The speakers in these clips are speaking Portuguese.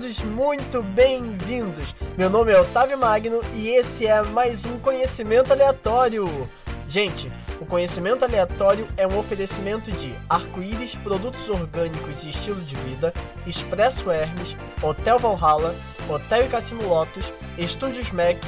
Todos muito bem-vindos. Meu nome é Otávio Magno e esse é mais um Conhecimento Aleatório. Gente, o Conhecimento Aleatório é um oferecimento de Arco-Íris, Produtos Orgânicos e Estilo de Vida, Expresso Hermes, Hotel Valhalla, Hotel e Cassino Lotus, Estúdios Mac,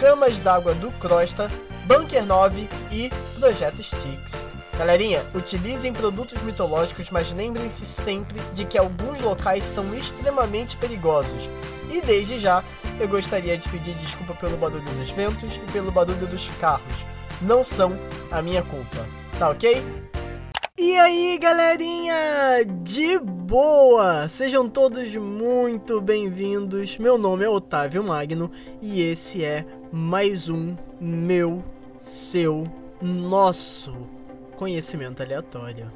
Camas d'Água do Crosta, Bunker 9 e Projeto Sticks. Galerinha, utilizem produtos mitológicos, mas lembrem-se sempre de que alguns locais são extremamente perigosos. E desde já, eu gostaria de pedir desculpa pelo barulho dos ventos e pelo barulho dos carros. Não são a minha culpa, tá ok? E aí, galerinha, de boa! Sejam todos muito bem-vindos. Meu nome é Otávio Magno e esse é mais um meu, seu, nosso conhecimento aleatório.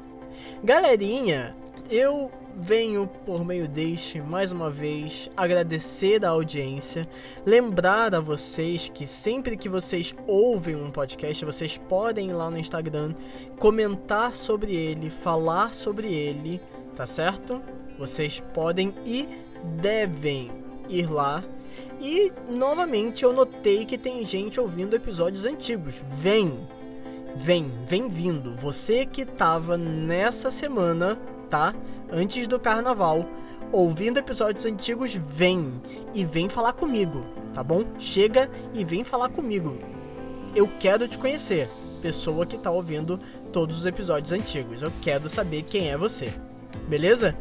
Galerinha, eu venho por meio deste mais uma vez agradecer a audiência, lembrar a vocês que sempre que vocês ouvem um podcast, vocês podem ir lá no Instagram comentar sobre ele, falar sobre ele, tá certo? Vocês podem e devem ir lá. E novamente eu notei que tem gente ouvindo episódios antigos. Vem, Vem, vem vindo. Você que tava nessa semana, tá? Antes do carnaval, ouvindo episódios antigos, vem e vem falar comigo, tá bom? Chega e vem falar comigo. Eu quero te conhecer, pessoa que tá ouvindo todos os episódios antigos. Eu quero saber quem é você. Beleza?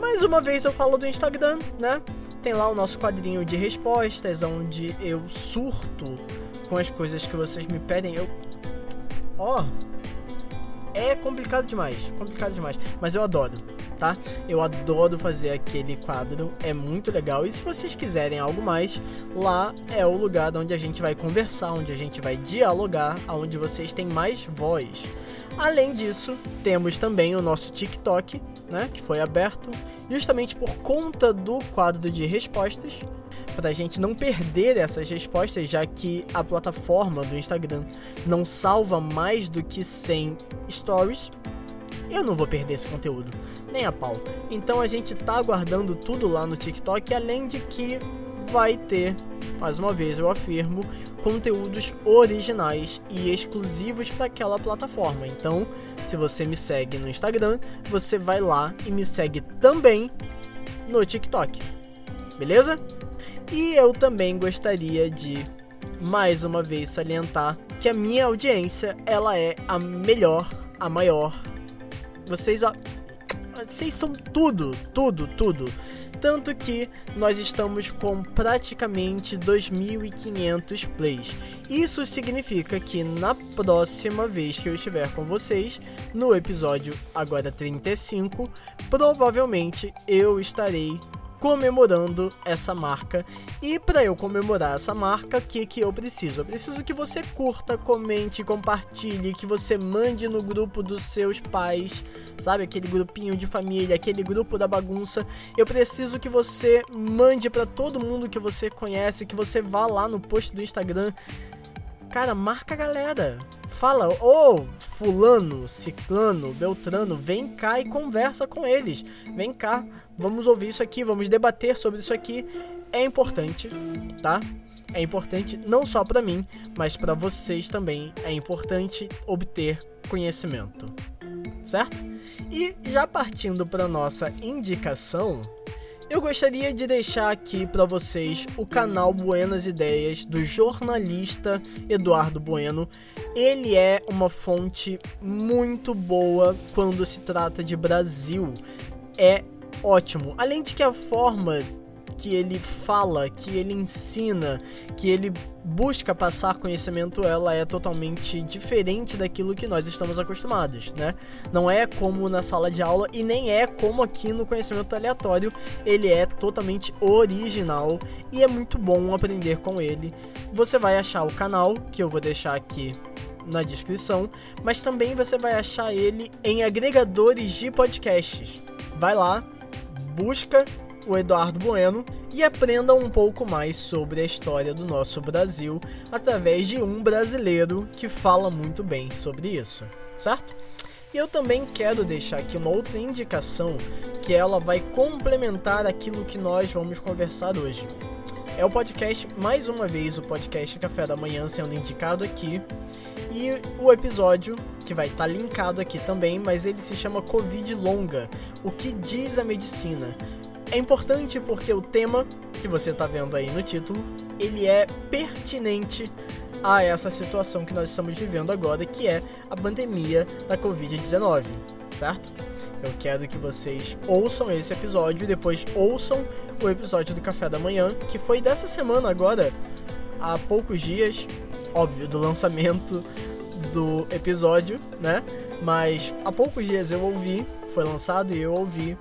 Mais uma vez eu falo do Instagram, né? Tem lá o nosso quadrinho de respostas, onde eu surto com as coisas que vocês me pedem. Eu Ó, é complicado demais, complicado demais, mas eu adoro, tá? Eu adoro fazer aquele quadro, é muito legal. E se vocês quiserem algo mais, lá é o lugar onde a gente vai conversar, onde a gente vai dialogar, onde vocês têm mais voz. Além disso, temos também o nosso TikTok, né, que foi aberto justamente por conta do quadro de respostas para a gente não perder essas respostas, já que a plataforma do Instagram não salva mais do que 100 stories. Eu não vou perder esse conteúdo, nem a pau. Então a gente tá guardando tudo lá no TikTok, além de que vai ter, mais uma vez eu afirmo, conteúdos originais e exclusivos para aquela plataforma. Então, se você me segue no Instagram, você vai lá e me segue também no TikTok. Beleza? E eu também gostaria de mais uma vez salientar que a minha audiência, ela é a melhor, a maior. Vocês ó, vocês são tudo, tudo, tudo. Tanto que nós estamos com praticamente 2.500 plays. Isso significa que na próxima vez que eu estiver com vocês, no episódio agora 35, provavelmente eu estarei comemorando essa marca. E para eu comemorar essa marca, o que, que eu preciso? Eu preciso que você curta, comente, compartilhe, que você mande no grupo dos seus pais, sabe? Aquele grupinho de família, aquele grupo da bagunça. Eu preciso que você mande para todo mundo que você conhece, que você vá lá no post do Instagram Cara, marca a galera. Fala, ô oh, fulano, ciclano, beltrano, vem cá e conversa com eles. Vem cá, vamos ouvir isso aqui, vamos debater sobre isso aqui. É importante, tá? É importante não só para mim, mas para vocês também. É importante obter conhecimento, certo? E já partindo para nossa indicação, eu gostaria de deixar aqui para vocês o canal Buenas Ideias do jornalista Eduardo Bueno. Ele é uma fonte muito boa quando se trata de Brasil. É ótimo. Além de que a forma que ele fala, que ele ensina, que ele busca passar conhecimento, ela é totalmente diferente daquilo que nós estamos acostumados, né? Não é como na sala de aula e nem é como aqui no conhecimento aleatório, ele é totalmente original e é muito bom aprender com ele. Você vai achar o canal, que eu vou deixar aqui na descrição, mas também você vai achar ele em agregadores de podcasts. Vai lá, busca o Eduardo Bueno e aprenda um pouco mais sobre a história do nosso Brasil através de um brasileiro que fala muito bem sobre isso, certo? E eu também quero deixar aqui uma outra indicação que ela vai complementar aquilo que nós vamos conversar hoje. É o podcast, mais uma vez, o podcast Café da Manhã sendo indicado aqui. E o episódio, que vai estar tá linkado aqui também, mas ele se chama Covid Longa O que diz a medicina? É importante porque o tema que você está vendo aí no título, ele é pertinente a essa situação que nós estamos vivendo agora, que é a pandemia da Covid-19, certo? Eu quero que vocês ouçam esse episódio e depois ouçam o episódio do Café da Manhã, que foi dessa semana agora, há poucos dias, óbvio, do lançamento do episódio, né? Mas há poucos dias eu ouvi, foi lançado e eu ouvi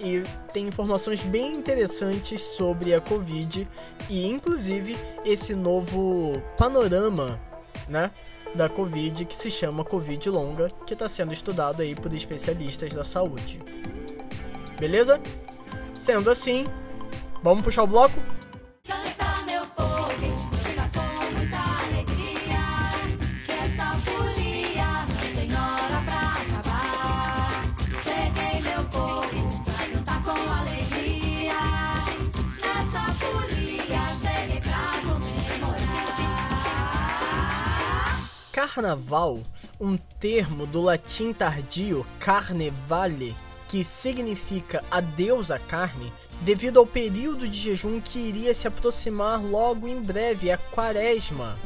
e tem informações bem interessantes sobre a Covid e inclusive esse novo panorama, né, da Covid que se chama Covid longa, que está sendo estudado aí por especialistas da saúde. Beleza? Sendo assim, vamos puxar o bloco? Carnaval, um termo do latim tardio carnevale, que significa adeus à carne, devido ao período de jejum que iria se aproximar logo em breve, a quaresma.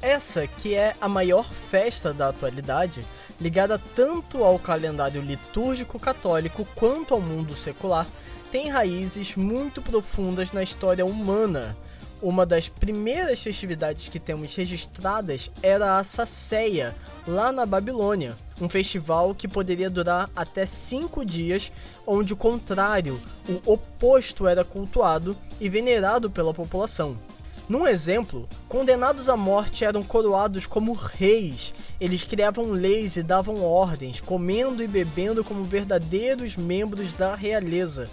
Essa que é a maior festa da atualidade, ligada tanto ao calendário litúrgico católico quanto ao mundo secular, tem raízes muito profundas na história humana, uma das primeiras festividades que temos registradas era a Saceia, lá na Babilônia. Um festival que poderia durar até cinco dias, onde o contrário, o oposto era cultuado e venerado pela população. Num exemplo, condenados à morte eram coroados como reis. Eles criavam leis e davam ordens, comendo e bebendo como verdadeiros membros da realeza.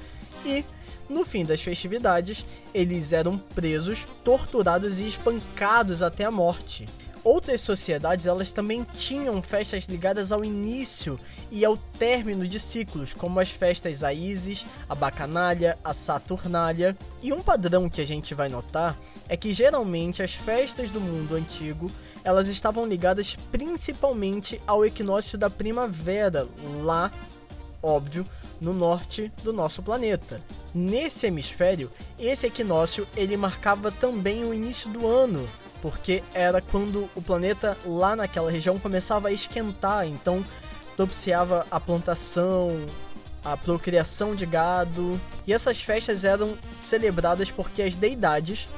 E no fim das festividades, eles eram presos, torturados e espancados até a morte. Outras sociedades elas também tinham festas ligadas ao início e ao término de ciclos, como as festas a Isis, a Bacanalha, a Saturnália. E um padrão que a gente vai notar é que geralmente as festas do mundo antigo elas estavam ligadas principalmente ao equinócio da primavera, lá, óbvio, no norte do nosso planeta. Nesse hemisfério, esse equinócio ele marcava também o início do ano, porque era quando o planeta lá naquela região começava a esquentar, então propiciava a plantação, a procriação de gado. E essas festas eram celebradas porque as deidades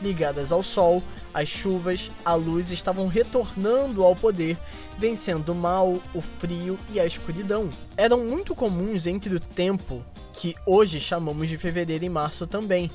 ligadas ao sol, as chuvas, a luz estavam retornando ao poder, vencendo o mal, o frio e a escuridão. Eram muito comuns entre o tempo que hoje chamamos de fevereiro e março também.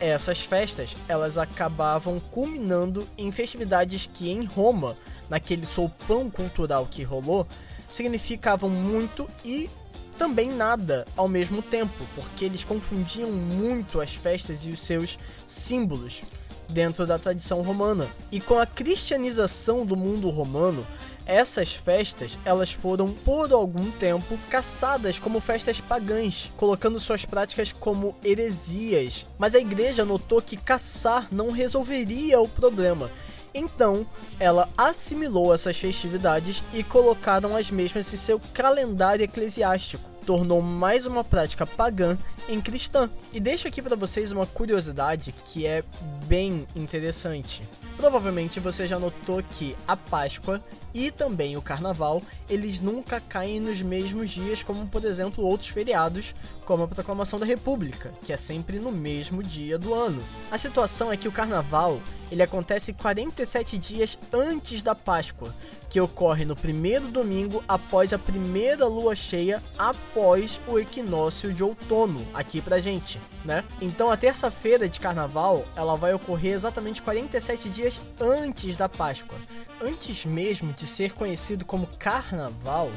Essas festas, elas acabavam culminando em festividades que em Roma, naquele soupão cultural que rolou, significavam muito e também nada ao mesmo tempo, porque eles confundiam muito as festas e os seus símbolos dentro da tradição romana. E com a cristianização do mundo romano, essas festas, elas foram por algum tempo caçadas como festas pagãs, colocando suas práticas como heresias. Mas a igreja notou que caçar não resolveria o problema. Então, ela assimilou essas festividades e colocaram as mesmas em seu calendário eclesiástico tornou mais uma prática pagã em cristã. E deixo aqui para vocês uma curiosidade que é bem interessante. Provavelmente você já notou que a Páscoa e também o Carnaval, eles nunca caem nos mesmos dias como, por exemplo, outros feriados, como a Proclamação da República, que é sempre no mesmo dia do ano. A situação é que o Carnaval, ele acontece 47 dias antes da Páscoa, que ocorre no primeiro domingo após a primeira lua cheia, após o equinócio de outono, aqui pra gente, né? Então a terça-feira de carnaval, ela vai ocorrer exatamente 47 dias antes da Páscoa. Antes mesmo de ser conhecido como carnaval,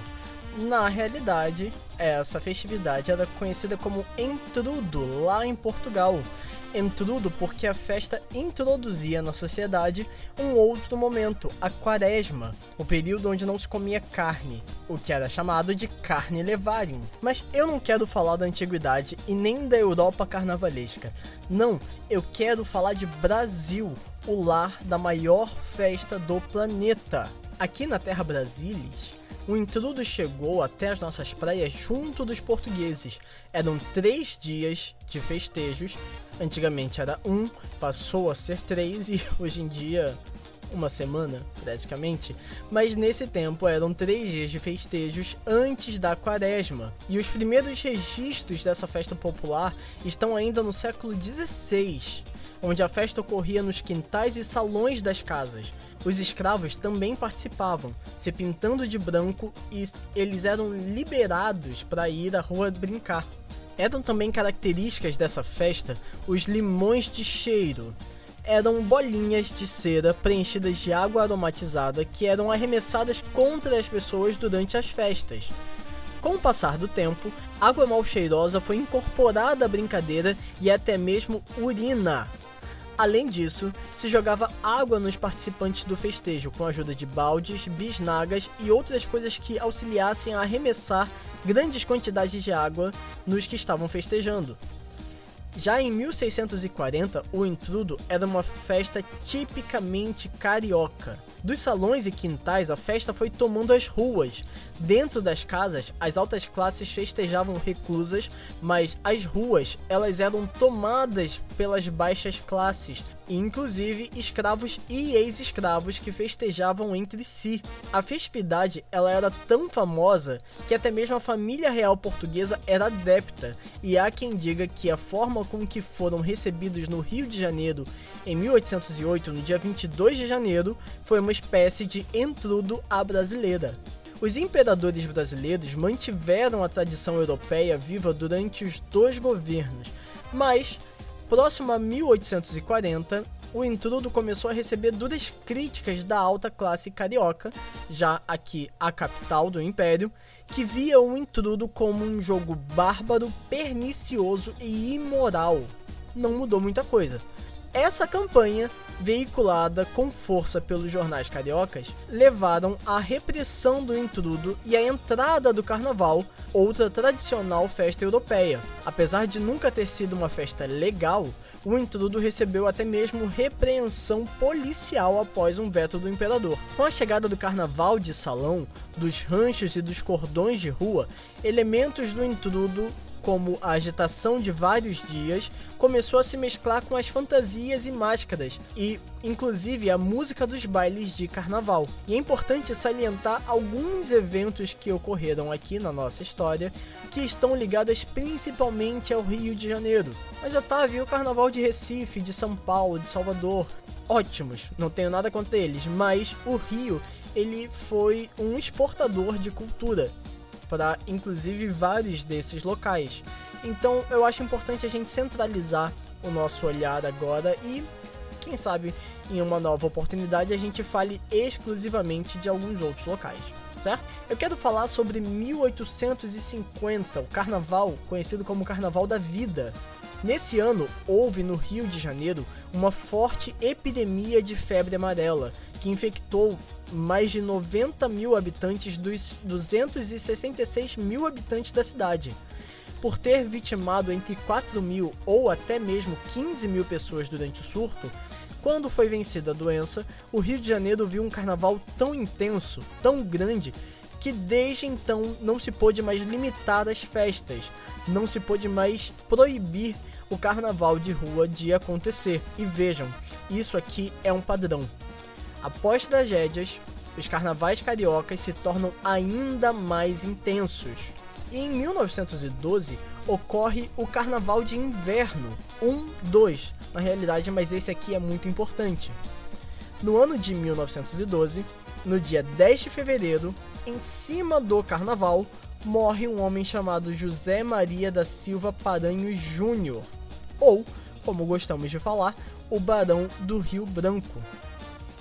Na realidade, essa festividade era conhecida como Entrudo lá em Portugal. Entrudo porque a festa introduzia na sociedade um outro momento, a quaresma, o período onde não se comia carne, o que era chamado de carne levarium. Mas eu não quero falar da antiguidade e nem da Europa carnavalesca. Não, eu quero falar de Brasil, o lar da maior festa do planeta. Aqui na Terra Brasilis, o intrudo chegou até as nossas praias junto dos portugueses. Eram três dias de festejos. Antigamente era um, passou a ser três e hoje em dia uma semana, praticamente, mas nesse tempo eram três dias de festejos antes da quaresma. E os primeiros registros dessa festa popular estão ainda no século XVI, onde a festa ocorria nos quintais e salões das casas. Os escravos também participavam, se pintando de branco e eles eram liberados para ir à rua brincar. Eram também características dessa festa os limões de cheiro. Eram bolinhas de cera preenchidas de água aromatizada que eram arremessadas contra as pessoas durante as festas. Com o passar do tempo, água mal cheirosa foi incorporada à brincadeira e até mesmo urina Além disso, se jogava água nos participantes do festejo com a ajuda de baldes, bisnagas e outras coisas que auxiliassem a arremessar grandes quantidades de água nos que estavam festejando. Já em 1640, o intrudo era uma festa tipicamente carioca. Dos salões e quintais, a festa foi tomando as ruas. Dentro das casas, as altas classes festejavam reclusas, mas as ruas, elas eram tomadas pelas baixas classes, inclusive escravos e ex-escravos que festejavam entre si. A festividade, ela era tão famosa que até mesmo a família real portuguesa era adepta, e há quem diga que a forma com que foram recebidos no Rio de Janeiro em 1808, no dia 22 de janeiro, foi uma espécie de entrudo à brasileira. Os imperadores brasileiros mantiveram a tradição europeia viva durante os dois governos, mas, próximo a 1840, o intrudo começou a receber duras críticas da alta classe carioca, já aqui a capital do império, que via o intrudo como um jogo bárbaro, pernicioso e imoral. Não mudou muita coisa. Essa campanha, veiculada com força pelos jornais cariocas, levaram à repressão do intrudo e à entrada do carnaval, outra tradicional festa europeia. Apesar de nunca ter sido uma festa legal, o intrudo recebeu até mesmo repreensão policial após um veto do imperador. Com a chegada do carnaval de salão, dos ranchos e dos cordões de rua, elementos do intrudo como a agitação de vários dias, começou a se mesclar com as fantasias e máscaras, e inclusive a música dos bailes de carnaval. E é importante salientar alguns eventos que ocorreram aqui na nossa história, que estão ligados principalmente ao Rio de Janeiro. Mas Otávio, o carnaval de Recife, de São Paulo, de Salvador, ótimos, não tenho nada contra eles, mas o Rio ele foi um exportador de cultura para inclusive vários desses locais. Então eu acho importante a gente centralizar o nosso olhar agora e quem sabe em uma nova oportunidade a gente fale exclusivamente de alguns outros locais, certo? Eu quero falar sobre 1850, o carnaval conhecido como Carnaval da Vida. Nesse ano, houve no Rio de Janeiro uma forte epidemia de febre amarela que infectou mais de 90 mil habitantes dos 266 mil habitantes da cidade. Por ter vitimado entre 4 mil ou até mesmo 15 mil pessoas durante o surto, quando foi vencida a doença, o Rio de Janeiro viu um carnaval tão intenso, tão grande, que desde então não se pôde mais limitar as festas, não se pôde mais proibir o carnaval de rua de acontecer. E vejam, isso aqui é um padrão. Após tragédias, os carnavais cariocas se tornam ainda mais intensos. E em 1912 ocorre o Carnaval de Inverno, 1, 2, na realidade, mas esse aqui é muito importante. No ano de 1912, no dia 10 de fevereiro, em cima do carnaval, morre um homem chamado José Maria da Silva Paranhos Júnior, ou, como gostamos de falar, o Barão do Rio Branco.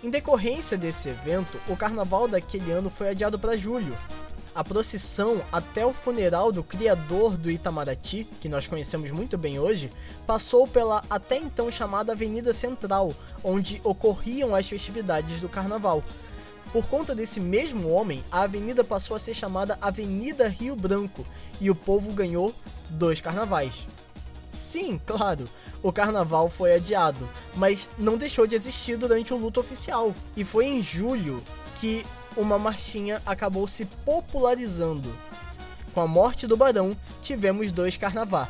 Em decorrência desse evento, o carnaval daquele ano foi adiado para julho. a procissão até o funeral do criador do Itamaraty, que nós conhecemos muito bem hoje, passou pela até então chamada Avenida Central, onde ocorriam as festividades do carnaval. Por conta desse mesmo homem, a avenida passou a ser chamada Avenida Rio Branco e o povo ganhou dois carnavais. Sim, claro, o carnaval foi adiado, mas não deixou de existir durante o luto oficial. E foi em julho que uma marchinha acabou se popularizando. Com a morte do barão, tivemos dois carnavá.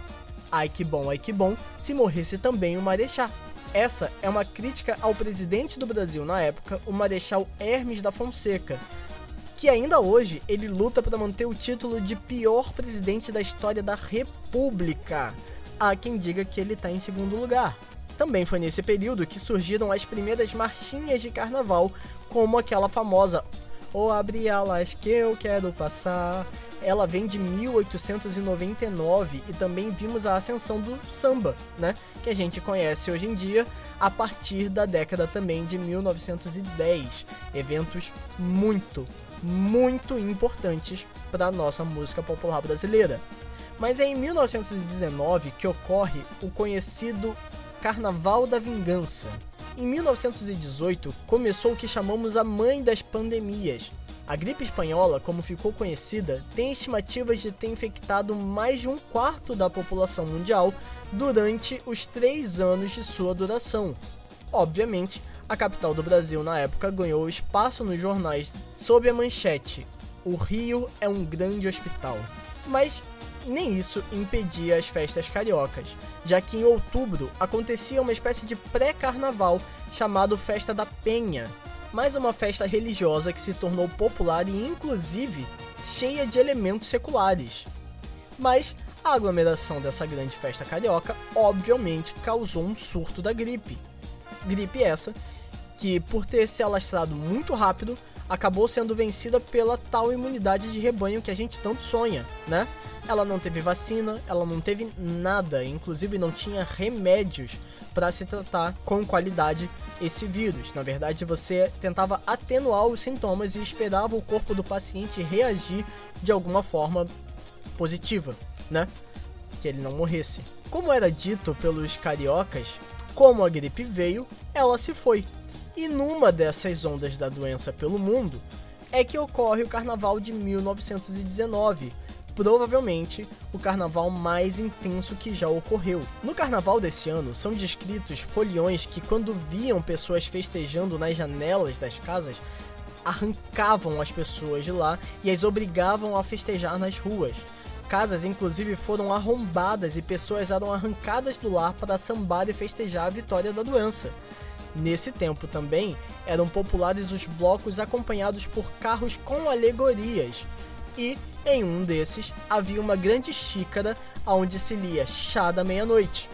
Ai que bom, ai que bom, se morresse também o marechá. Essa é uma crítica ao presidente do Brasil na época, o Marechal Hermes da Fonseca, que ainda hoje ele luta para manter o título de pior presidente da história da República. Há quem diga que ele está em segundo lugar. Também foi nesse período que surgiram as primeiras marchinhas de carnaval, como aquela famosa O abre alas que eu quero passar. Ela vem de 1899 e também vimos a ascensão do samba, né? Que a gente conhece hoje em dia a partir da década também de 1910. Eventos muito, muito importantes para a nossa música popular brasileira. Mas é em 1919 que ocorre o conhecido Carnaval da Vingança. Em 1918 começou o que chamamos a mãe das pandemias. A gripe espanhola, como ficou conhecida, tem estimativas de ter infectado mais de um quarto da população mundial durante os três anos de sua duração. Obviamente, a capital do Brasil na época ganhou espaço nos jornais sob a manchete: O Rio é um grande hospital. Mas nem isso impedia as festas cariocas, já que em outubro acontecia uma espécie de pré-carnaval chamado Festa da Penha, mais uma festa religiosa que se tornou popular e inclusive cheia de elementos seculares. Mas a aglomeração dessa grande festa carioca obviamente causou um surto da gripe. Gripe essa que, por ter se alastrado muito rápido, acabou sendo vencida pela tal imunidade de rebanho que a gente tanto sonha, né? Ela não teve vacina, ela não teve nada, inclusive não tinha remédios para se tratar com qualidade esse vírus. Na verdade, você tentava atenuar os sintomas e esperava o corpo do paciente reagir de alguma forma positiva, né? Que ele não morresse. Como era dito pelos cariocas, como a gripe veio, ela se foi. E numa dessas ondas da doença pelo mundo é que ocorre o Carnaval de 1919 provavelmente o carnaval mais intenso que já ocorreu. No carnaval desse ano, são descritos foliões que, quando viam pessoas festejando nas janelas das casas, arrancavam as pessoas de lá e as obrigavam a festejar nas ruas. Casas, inclusive, foram arrombadas e pessoas eram arrancadas do lar para sambar e festejar a vitória da doença. Nesse tempo também eram populares os blocos acompanhados por carros com alegorias. E em um desses havia uma grande xícara onde se lia chá da meia-noite.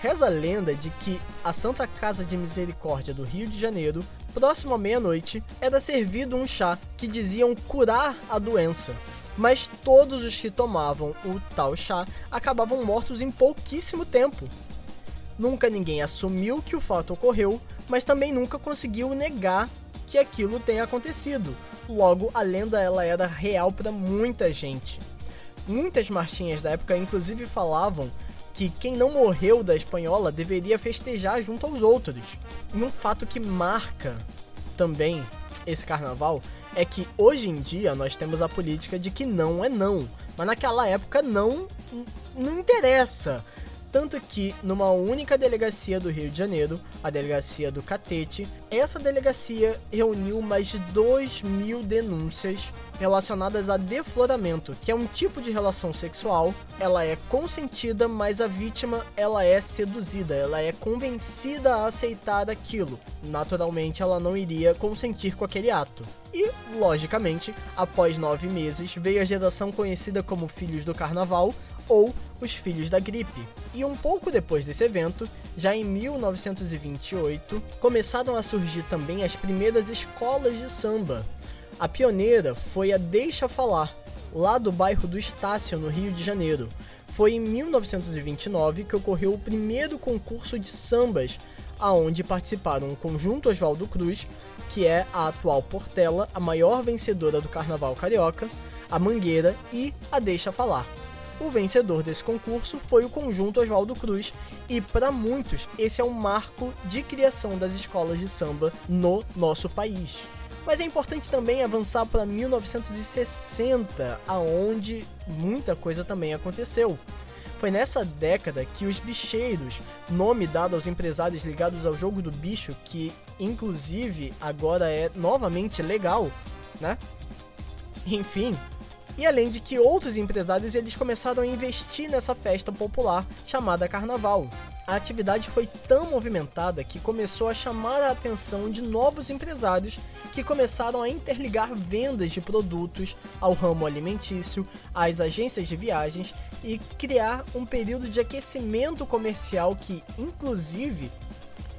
Reza a lenda de que a Santa Casa de Misericórdia do Rio de Janeiro, próximo à meia-noite, era servido um chá que diziam curar a doença. Mas todos os que tomavam o tal chá acabavam mortos em pouquíssimo tempo. Nunca ninguém assumiu que o fato ocorreu, mas também nunca conseguiu negar que aquilo tenha acontecido. Logo, a lenda ela era real para muita gente. Muitas marchinhas da época inclusive falavam que quem não morreu da espanhola deveria festejar junto aos outros. E um fato que marca também esse carnaval é que hoje em dia nós temos a política de que não é não, mas naquela época não não interessa. Tanto que, numa única delegacia do Rio de Janeiro, a delegacia do Catete, essa delegacia reuniu mais de 2 mil denúncias relacionadas a defloramento, que é um tipo de relação sexual. Ela é consentida, mas a vítima ela é seduzida, ela é convencida a aceitar aquilo. Naturalmente, ela não iria consentir com aquele ato. E, logicamente, após nove meses, veio a geração conhecida como Filhos do Carnaval ou os Filhos da Gripe. E um pouco depois desse evento, já em 1928, começaram a surgir também as primeiras escolas de samba. A pioneira foi a Deixa Falar, lá do bairro do Estácio, no Rio de Janeiro. Foi em 1929 que ocorreu o primeiro concurso de sambas, aonde participaram o conjunto Oswaldo Cruz, que é a atual Portela, a maior vencedora do Carnaval Carioca, a Mangueira e a Deixa Falar. O vencedor desse concurso foi o conjunto Oswaldo Cruz, e para muitos esse é um marco de criação das escolas de samba no nosso país. Mas é importante também avançar para 1960, aonde muita coisa também aconteceu. Foi nessa década que os bicheiros, nome dado aos empresários ligados ao jogo do bicho, que inclusive agora é novamente legal, né? Enfim, e além de que outros empresários eles começaram a investir nessa festa popular chamada Carnaval. A atividade foi tão movimentada que começou a chamar a atenção de novos empresários que começaram a interligar vendas de produtos ao ramo alimentício, às agências de viagens e criar um período de aquecimento comercial que, inclusive,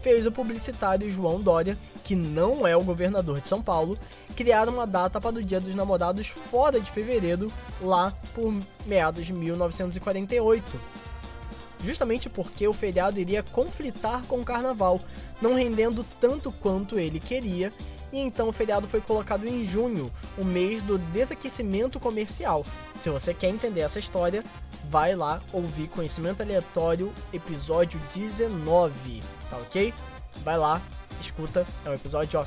fez o publicitário João Dória, que não é o governador de São Paulo, criar uma data para o Dia dos Namorados fora de fevereiro, lá por meados de 1948. Justamente porque o feriado iria conflitar com o carnaval, não rendendo tanto quanto ele queria, e então o feriado foi colocado em junho, o mês do desaquecimento comercial. Se você quer entender essa história, vai lá ouvir Conhecimento Aleatório, episódio 19 tá ok? Vai lá, escuta, é um episódio, ó,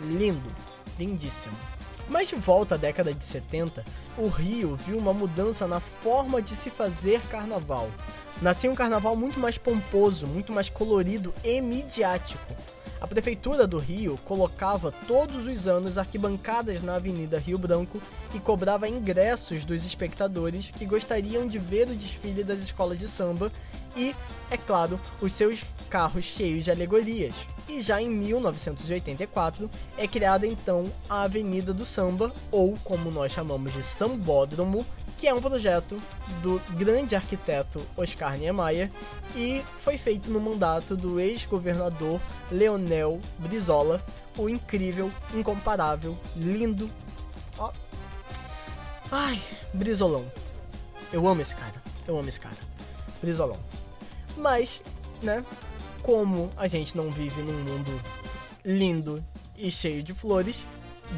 lindo, lindíssimo. Mas de volta à década de 70, o Rio viu uma mudança na forma de se fazer carnaval. Nascia um carnaval muito mais pomposo, muito mais colorido e midiático. A prefeitura do Rio colocava todos os anos arquibancadas na Avenida Rio Branco e cobrava ingressos dos espectadores que gostariam de ver o desfile das escolas de samba e, é claro, os seus carros cheios de alegorias. E já em 1984 é criada então a Avenida do Samba, ou como nós chamamos de Sambódromo, que é um projeto do grande arquiteto Oscar Niemeyer e foi feito no mandato do ex-governador Leonel Brizola, o incrível, incomparável, lindo. Ó. Ai, Brizolão. Eu amo esse cara. Eu amo esse cara. Brizolão. Mas, né, como a gente não vive num mundo lindo e cheio de flores,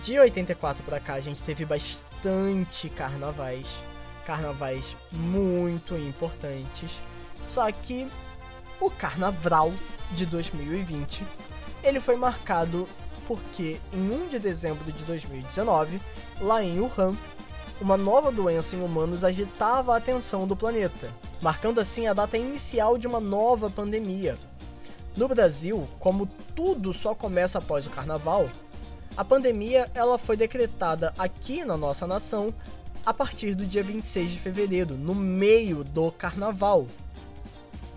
de 84 para cá a gente teve bastante carnavais, carnavais muito importantes. Só que o carnaval de 2020, ele foi marcado porque em 1 de dezembro de 2019, lá em Wuhan, uma nova doença em humanos agitava a atenção do planeta, marcando assim a data inicial de uma nova pandemia, no Brasil, como tudo só começa após o carnaval, a pandemia ela foi decretada aqui na nossa nação a partir do dia 26 de fevereiro, no meio do carnaval.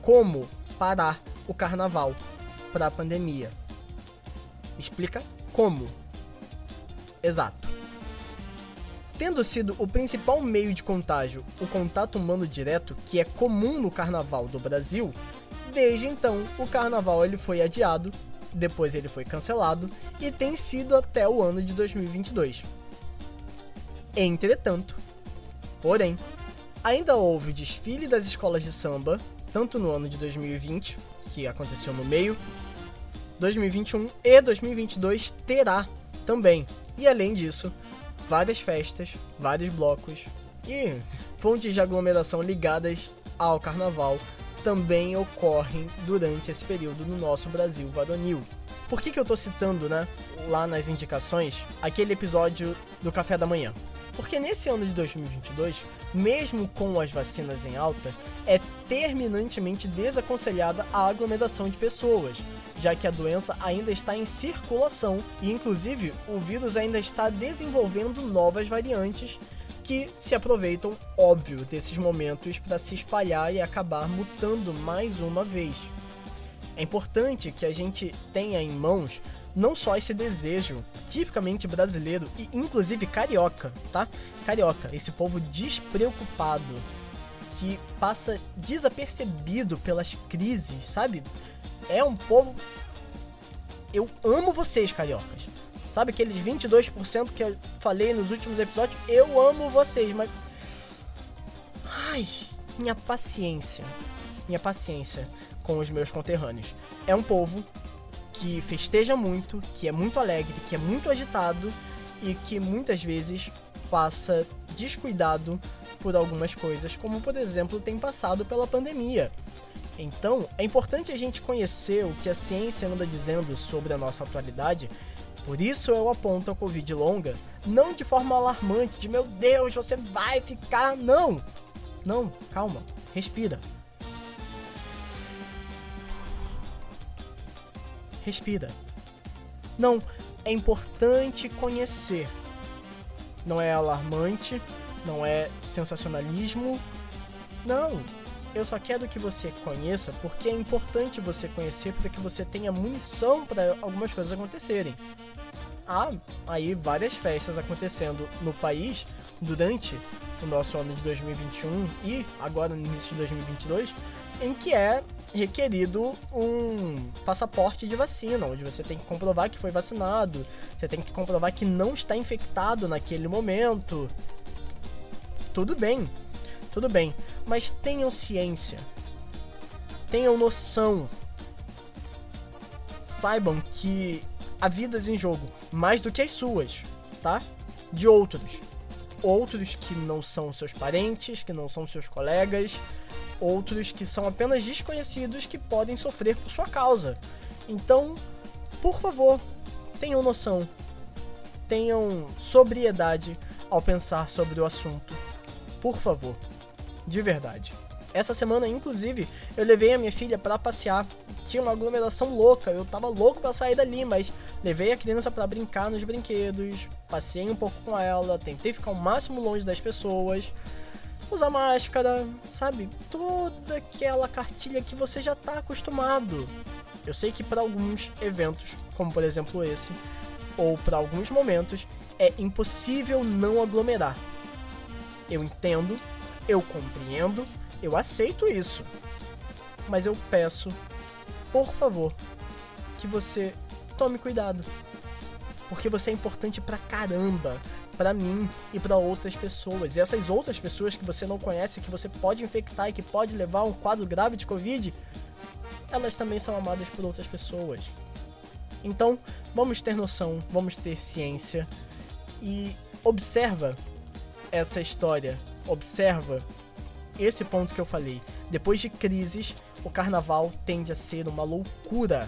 Como parar o carnaval para a pandemia? Explica como. Exato. Tendo sido o principal meio de contágio o contato humano direto, que é comum no carnaval do Brasil, Desde então, o carnaval ele foi adiado, depois ele foi cancelado e tem sido até o ano de 2022. Entretanto, porém, ainda houve desfile das escolas de samba, tanto no ano de 2020, que aconteceu no meio, 2021 e 2022 terá também. E além disso, várias festas, vários blocos e fontes de aglomeração ligadas ao carnaval também ocorrem durante esse período no nosso Brasil varonil. Por que, que eu tô citando, né, lá nas indicações, aquele episódio do café da manhã? Porque nesse ano de 2022, mesmo com as vacinas em alta, é terminantemente desaconselhada a aglomeração de pessoas, já que a doença ainda está em circulação e, inclusive, o vírus ainda está desenvolvendo novas variantes que se aproveitam, óbvio, desses momentos para se espalhar e acabar mutando mais uma vez. É importante que a gente tenha em mãos não só esse desejo tipicamente brasileiro e inclusive carioca, tá? Carioca, esse povo despreocupado que passa desapercebido pelas crises, sabe? É um povo eu amo vocês, cariocas. Sabe aqueles 22% que eu falei nos últimos episódios? Eu amo vocês, mas. Ai, minha paciência. Minha paciência com os meus conterrâneos. É um povo que festeja muito, que é muito alegre, que é muito agitado e que muitas vezes passa descuidado por algumas coisas, como por exemplo tem passado pela pandemia. Então, é importante a gente conhecer o que a ciência anda dizendo sobre a nossa atualidade. Por isso eu aponto a Covid longa, não de forma alarmante, de meu Deus, você vai ficar. Não! Não, calma, respira. Respira. Não, é importante conhecer. Não é alarmante, não é sensacionalismo. Não, eu só quero que você conheça porque é importante você conhecer para que você tenha munição para algumas coisas acontecerem. Há aí várias festas acontecendo no país durante o nosso ano de 2021 e agora no início de 2022, em que é requerido um passaporte de vacina, onde você tem que comprovar que foi vacinado, você tem que comprovar que não está infectado naquele momento. Tudo bem, tudo bem, mas tenham ciência, tenham noção, saibam que há vidas em jogo, mais do que as suas, tá? De outros. Outros que não são seus parentes, que não são seus colegas, outros que são apenas desconhecidos que podem sofrer por sua causa. Então, por favor, tenham noção, tenham sobriedade ao pensar sobre o assunto. Por favor, de verdade. Essa semana, inclusive, eu levei a minha filha para passear. Tinha uma aglomeração louca, eu tava louco para sair dali, mas levei a criança para brincar nos brinquedos, passei um pouco com ela, tentei ficar o máximo longe das pessoas usar máscara, sabe? Toda aquela cartilha que você já está acostumado. Eu sei que para alguns eventos, como por exemplo esse, ou para alguns momentos, é impossível não aglomerar. Eu entendo, eu compreendo, eu aceito isso. Mas eu peço, por favor, que você tome cuidado. Porque você é importante pra caramba para mim e para outras pessoas. E essas outras pessoas que você não conhece, que você pode infectar e que pode levar a um quadro grave de Covid, elas também são amadas por outras pessoas. Então, vamos ter noção, vamos ter ciência e observa essa história, observa esse ponto que eu falei. Depois de crises, o carnaval tende a ser uma loucura.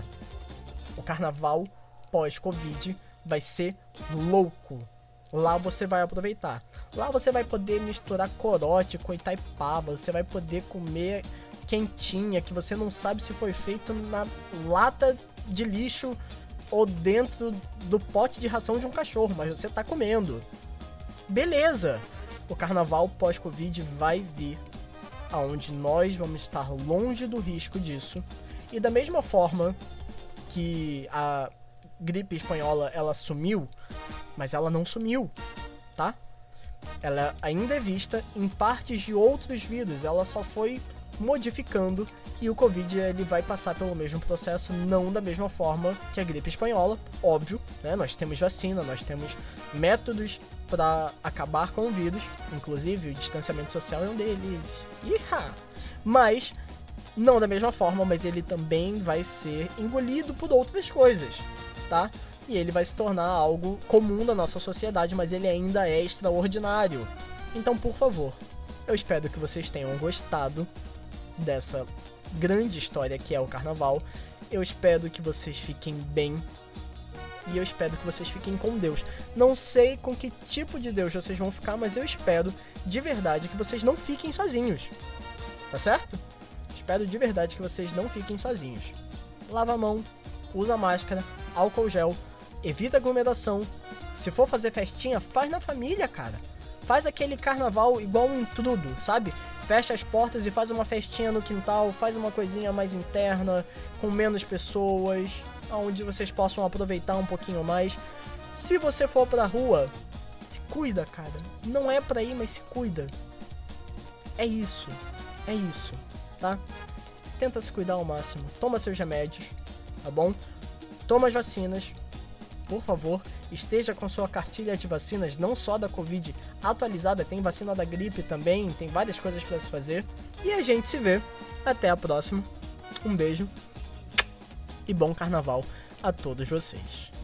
O carnaval pós-Covid vai ser louco. Lá você vai aproveitar. Lá você vai poder misturar corote com Itaipava, você vai poder comer quentinha que você não sabe se foi feito na lata de lixo ou dentro do pote de ração de um cachorro, mas você tá comendo. Beleza. O carnaval pós-Covid vai vir aonde nós vamos estar longe do risco disso. E da mesma forma que a gripe espanhola ela sumiu, mas ela não sumiu, tá? Ela ainda é vista em partes de outros vírus, ela só foi modificando e o Covid ele vai passar pelo mesmo processo, não da mesma forma que a gripe espanhola, óbvio, né? Nós temos vacina, nós temos métodos para acabar com o vírus, inclusive o distanciamento social é um deles. Iha! Mas não da mesma forma, mas ele também vai ser engolido por outras coisas, tá? e ele vai se tornar algo comum da nossa sociedade, mas ele ainda é extraordinário. Então, por favor, eu espero que vocês tenham gostado dessa grande história que é o carnaval. Eu espero que vocês fiquem bem e eu espero que vocês fiquem com Deus. Não sei com que tipo de Deus vocês vão ficar, mas eu espero de verdade que vocês não fiquem sozinhos. Tá certo? Espero de verdade que vocês não fiquem sozinhos. Lava a mão, usa máscara, álcool gel, evita aglomeração. Se for fazer festinha, faz na família, cara. Faz aquele carnaval igual um intrudo, sabe? Fecha as portas e faz uma festinha no quintal, faz uma coisinha mais interna, com menos pessoas, onde vocês possam aproveitar um pouquinho mais. Se você for pra rua, se cuida, cara. Não é pra ir, mas se cuida. É isso. É isso, tá? Tenta se cuidar ao máximo. Toma seus remédios, tá bom? Toma as vacinas, por favor, esteja com sua cartilha de vacinas, não só da Covid atualizada, tem vacina da gripe também, tem várias coisas para se fazer. E a gente se vê. Até a próxima. Um beijo e bom carnaval a todos vocês.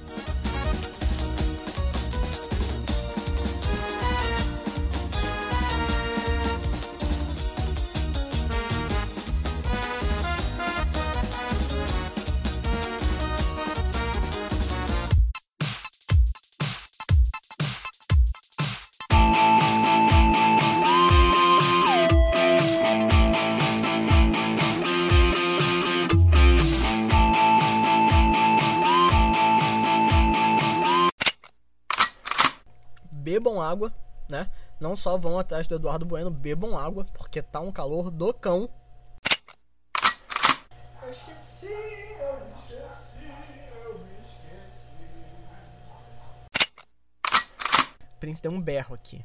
Não só vão atrás do Eduardo Bueno, bebam água, porque tá um calor do cão. Eu esqueci, eu esqueci, eu esqueci. Prince deu um berro aqui.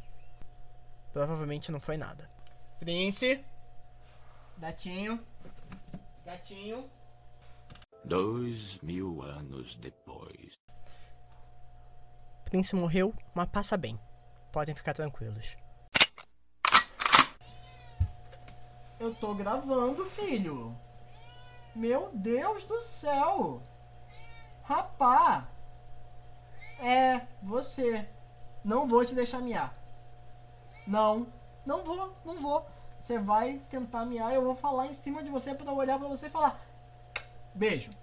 Provavelmente não foi nada. Prince? Gatinho? Gatinho? Dois mil anos depois. Prince morreu, mas passa bem. Podem ficar tranquilos. Eu tô gravando, filho. Meu Deus do céu. Rapá. É, você. Não vou te deixar miar. Não, não vou, não vou. Você vai tentar miar, eu vou falar em cima de você eu olhar pra você e falar. Beijo.